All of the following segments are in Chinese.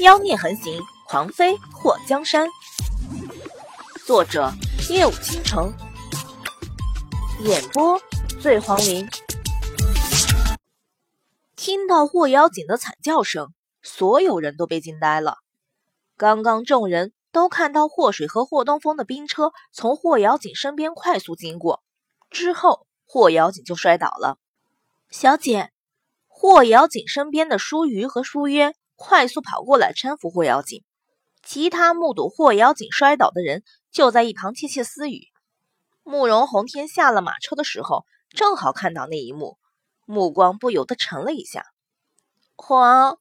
妖孽横行，狂飞祸江山。作者：夜舞倾城，演播：醉黄林。听到霍妖精的惨叫声，所有人都被惊呆了。刚刚众人都看到霍水和霍东风的兵车从霍妖精身边快速经过，之后霍妖精就摔倒了。小姐，霍妖精身边的舒瑜和舒渊快速跑过来搀扶霍妖精，其他目睹霍妖精摔倒的人就在一旁窃窃私语。慕容宏天下了马车的时候，正好看到那一幕。目光不由得沉了一下。皇，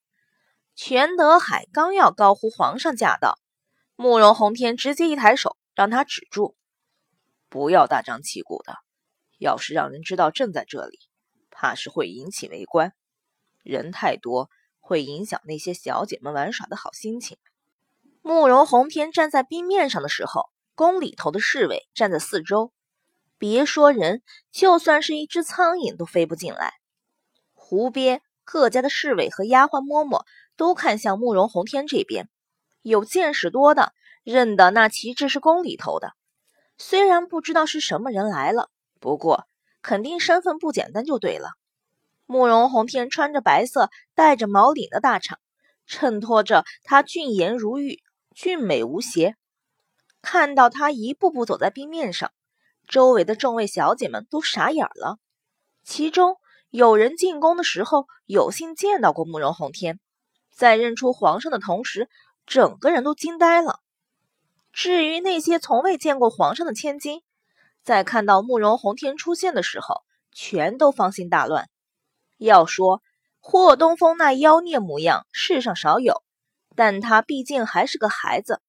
全德海刚要高呼“皇上驾到”，慕容宏天直接一抬手让他止住，不要大张旗鼓的。要是让人知道朕在这里，怕是会引起围观。人太多会影响那些小姐们玩耍的好心情。慕容宏天站在冰面上的时候，宫里头的侍卫站在四周。别说人，就算是一只苍蝇都飞不进来。湖边各家的侍卫和丫鬟嬷嬷都看向慕容宏天这边，有见识多的认得那旗帜是宫里头的。虽然不知道是什么人来了，不过肯定身份不简单就对了。慕容宏天穿着白色带着毛领的大氅，衬托着他俊颜如玉、俊美无邪。看到他一步步走在冰面上。周围的众位小姐们都傻眼了，其中有人进宫的时候有幸见到过慕容宏天，在认出皇上的同时，整个人都惊呆了。至于那些从未见过皇上的千金，在看到慕容宏天出现的时候，全都方心大乱。要说霍东风那妖孽模样，世上少有，但他毕竟还是个孩子，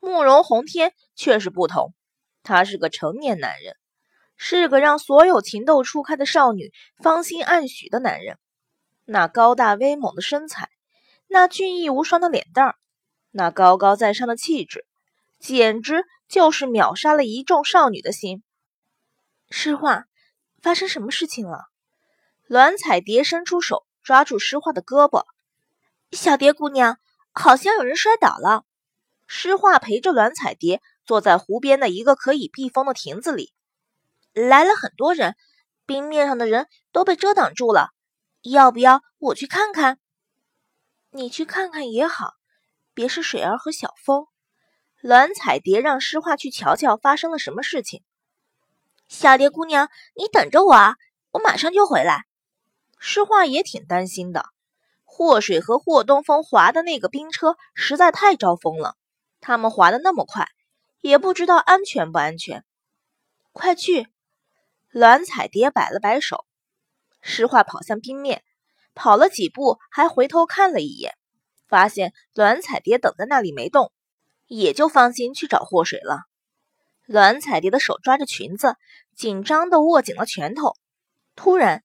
慕容宏天却是不同。他是个成年男人，是个让所有情窦初开的少女芳心暗许的男人。那高大威猛的身材，那俊逸无双的脸蛋儿，那高高在上的气质，简直就是秒杀了一众少女的心。诗画，发生什么事情了？栾彩蝶伸出手抓住诗画的胳膊，小蝶姑娘，好像有人摔倒了。诗画陪着栾彩蝶。坐在湖边的一个可以避风的亭子里，来了很多人，冰面上的人都被遮挡住了。要不要我去看看？你去看看也好，别是水儿和小风。栾彩蝶让诗画去瞧瞧发生了什么事情。小蝶姑娘，你等着我啊，我马上就回来。诗画也挺担心的，霍水和霍东风划的那个冰车实在太招风了，他们划的那么快。也不知道安全不安全，快去！栾彩蝶摆了摆手，诗画跑向冰面，跑了几步，还回头看了一眼，发现栾彩蝶等在那里没动，也就放心去找祸水了。栾彩蝶的手抓着裙子，紧张的握紧了拳头。突然，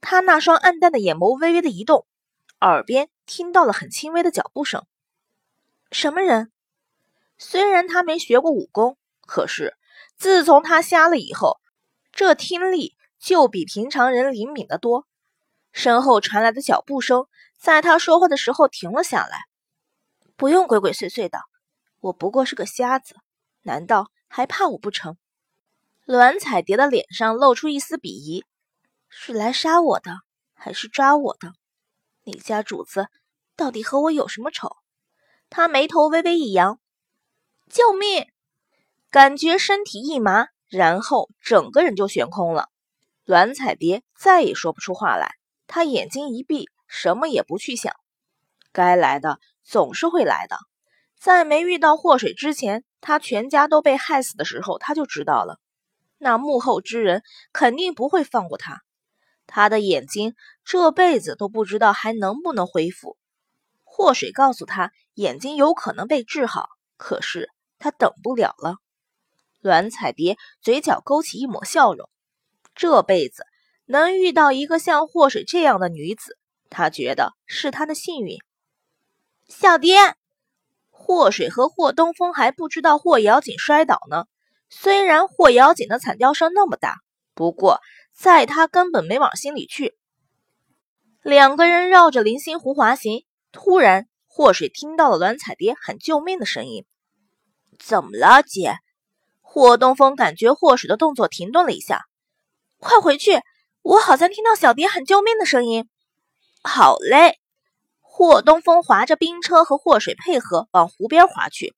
他那双暗淡的眼眸微微的移动，耳边听到了很轻微的脚步声。什么人？虽然他没学过武功，可是自从他瞎了以后，这听力就比平常人灵敏的多。身后传来的脚步声，在他说话的时候停了下来。不用鬼鬼祟祟的，我不过是个瞎子，难道还怕我不成？栾彩蝶的脸上露出一丝鄙夷：“是来杀我的，还是抓我的？你家主子到底和我有什么仇？”他眉头微微一扬。救命！感觉身体一麻，然后整个人就悬空了。栾彩蝶再也说不出话来，她眼睛一闭，什么也不去想。该来的总是会来的。在没遇到祸水之前，他全家都被害死的时候，他就知道了，那幕后之人肯定不会放过他。他的眼睛这辈子都不知道还能不能恢复。祸水告诉他，眼睛有可能被治好，可是。他等不了了，栾彩蝶嘴角勾起一抹笑容。这辈子能遇到一个像祸水这样的女子，他觉得是他的幸运。小蝶，祸水和霍东风还不知道霍瑶锦摔倒呢。虽然霍瑶锦的惨叫声那么大，不过在他根本没往心里去。两个人绕着灵心湖滑行，突然。祸水听到了栾彩蝶喊救命的声音。怎么了，姐？霍东风感觉祸水的动作停顿了一下，快回去！我好像听到小蝶喊救命的声音。好嘞。霍东风划着冰车和祸水配合往湖边划去。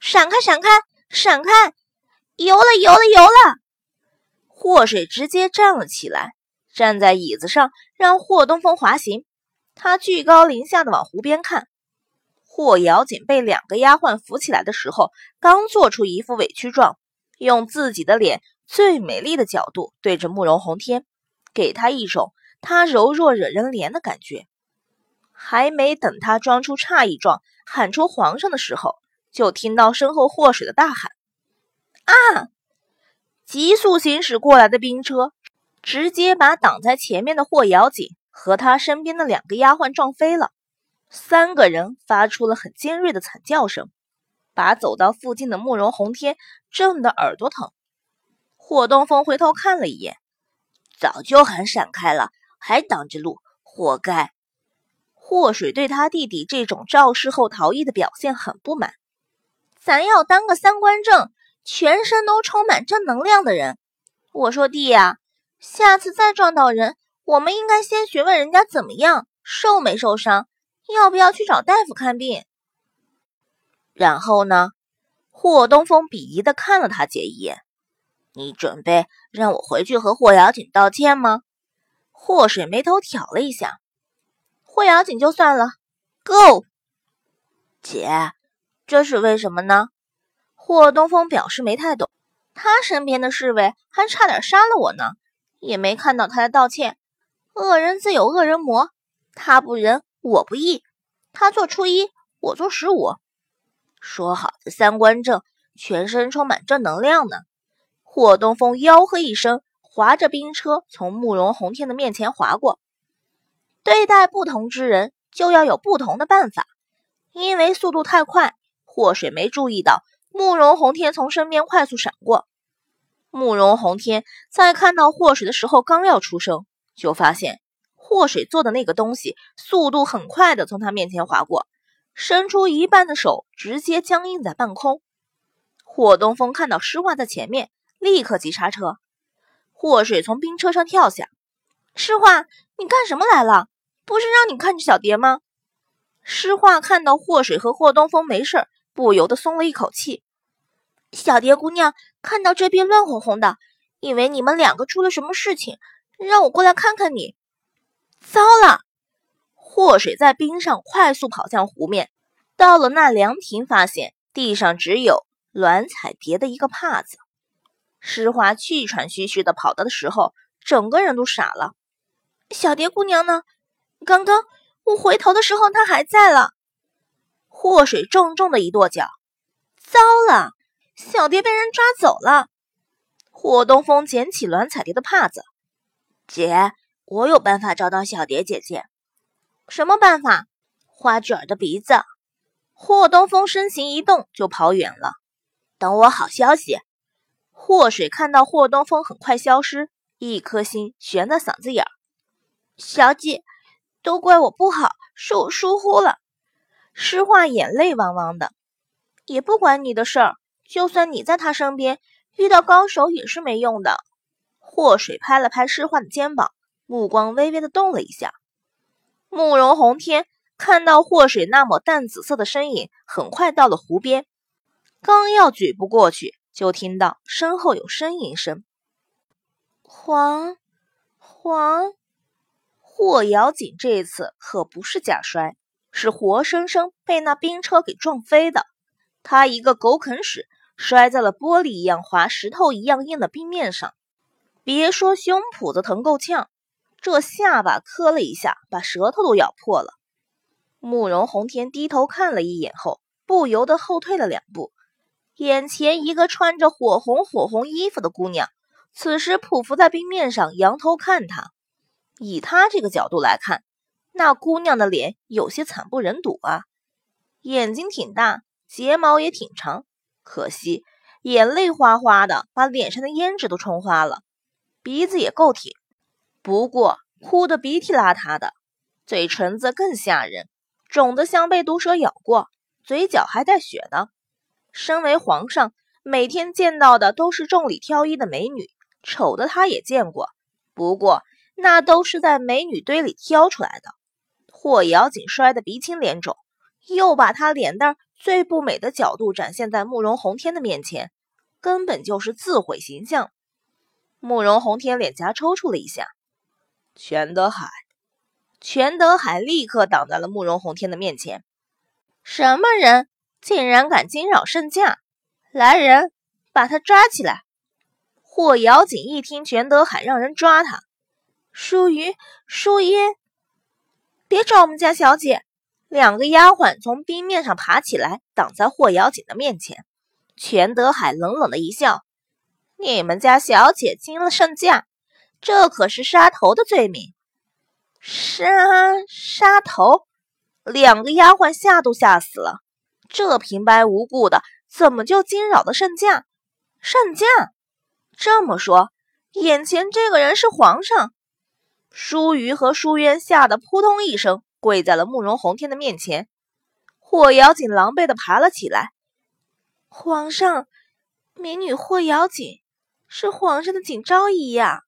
闪开！闪开！闪开！游了！游了！游了！祸水直接站了起来，站在椅子上让霍东风滑行。他居高临下的往湖边看。霍瑶锦被两个丫鬟扶起来的时候，刚做出一副委屈状，用自己的脸最美丽的角度对着慕容宏天，给他一种他柔弱惹人怜的感觉。还没等他装出诧异状，喊出皇上的时候，就听到身后祸水的大喊：“啊！”急速行驶过来的兵车，直接把挡在前面的霍瑶锦和他身边的两个丫鬟撞飞了。三个人发出了很尖锐的惨叫声，把走到附近的慕容宏天震得耳朵疼。霍东风回头看了一眼，早就喊闪开了，还挡着路，活该！霍水对他弟弟这种肇事后逃逸的表现很不满。咱要当个三观正、全身都充满正能量的人。我说弟呀，下次再撞到人，我们应该先询问人家怎么样，受没受伤。要不要去找大夫看病？然后呢？霍东风鄙夷的看了他姐一眼。你准备让我回去和霍瑶锦道歉吗？霍水眉头挑了一下。霍瑶锦就算了，Go。姐，这是为什么呢？霍东风表示没太懂。他身边的侍卫还差点杀了我呢，也没看到他的道歉。恶人自有恶人磨，他不仁。我不义，他做初一，我做十五。说好的三观正，全身充满正能量呢？霍东风吆喝一声，划着冰车从慕容宏天的面前划过。对待不同之人，就要有不同的办法。因为速度太快，祸水没注意到慕容宏天从身边快速闪过。慕容宏天在看到祸水的时候，刚要出声，就发现。祸水做的那个东西，速度很快的从他面前划过，伸出一半的手，直接僵硬在半空。霍东风看到诗画在前面，立刻急刹车。祸水从冰车上跳下，诗画，你干什么来了？不是让你看着小蝶吗？诗画看到祸水和霍东风没事，不由得松了一口气。小蝶姑娘看到这边乱哄哄的，以为你们两个出了什么事情，让我过来看看你。糟了！祸水在冰上快速跑向湖面，到了那凉亭，发现地上只有栾彩蝶的一个帕子。诗华气喘吁吁的跑到的时候，整个人都傻了。小蝶姑娘呢？刚刚我回头的时候，她还在了。祸水重重的一跺脚，糟了！小蝶被人抓走了。霍东风捡起栾彩蝶的帕子，姐。我有办法找到小蝶姐姐，什么办法？花卷的鼻子。霍东风身形一动就跑远了。等我好消息。霍水看到霍东风很快消失，一颗心悬在嗓子眼儿。小姐，都怪我不好，是我疏忽了。诗画眼泪汪汪的，也不关你的事儿。就算你在他身边，遇到高手也是没用的。霍水拍了拍诗画的肩膀。目光微微的动了一下，慕容宏天看到祸水那抹淡紫色的身影，很快到了湖边，刚要举步过去，就听到身后有呻吟声。黄黄，霍瑶锦这次可不是假摔，是活生生被那冰车给撞飞的。他一个狗啃屎，摔在了玻璃一样滑、石头一样硬的冰面上，别说胸脯子疼够呛。这下巴磕了一下，把舌头都咬破了。慕容红天低头看了一眼后，不由得后退了两步。眼前一个穿着火红火红衣服的姑娘，此时匍匐在冰面上，仰头看他。以他这个角度来看，那姑娘的脸有些惨不忍睹啊！眼睛挺大，睫毛也挺长，可惜眼泪哗哗的，把脸上的胭脂都冲花了。鼻子也够挺。不过哭得鼻涕邋遢的，嘴唇子更吓人，肿得像被毒蛇咬过，嘴角还带血呢。身为皇上，每天见到的都是众里挑一的美女，丑的他也见过，不过那都是在美女堆里挑出来的。霍瑶锦摔得鼻青脸肿，又把他脸蛋最不美的角度展现在慕容宏天的面前，根本就是自毁形象。慕容宏天脸颊抽搐了一下，全德海，全德海立刻挡在了慕容宏天的面前。什么人？竟然敢惊扰圣驾！来人，把他抓起来！霍瑶锦一听全德海让人抓他，淑瑜、淑烟，别抓我们家小姐！两个丫鬟从冰面上爬起来，挡在霍瑶锦的面前。全德海冷冷的一笑：“你们家小姐惊了圣驾，这可是杀头的罪名！杀杀头！”两个丫鬟吓都吓死了。这平白无故的，怎么就惊扰了圣驾？圣驾，这么说，眼前这个人是皇上？舒瑜和舒渊吓得扑通一声跪在了慕容宏天的面前。霍瑶锦狼狈的爬了起来。皇上，民女霍瑶锦是皇上的锦昭仪呀。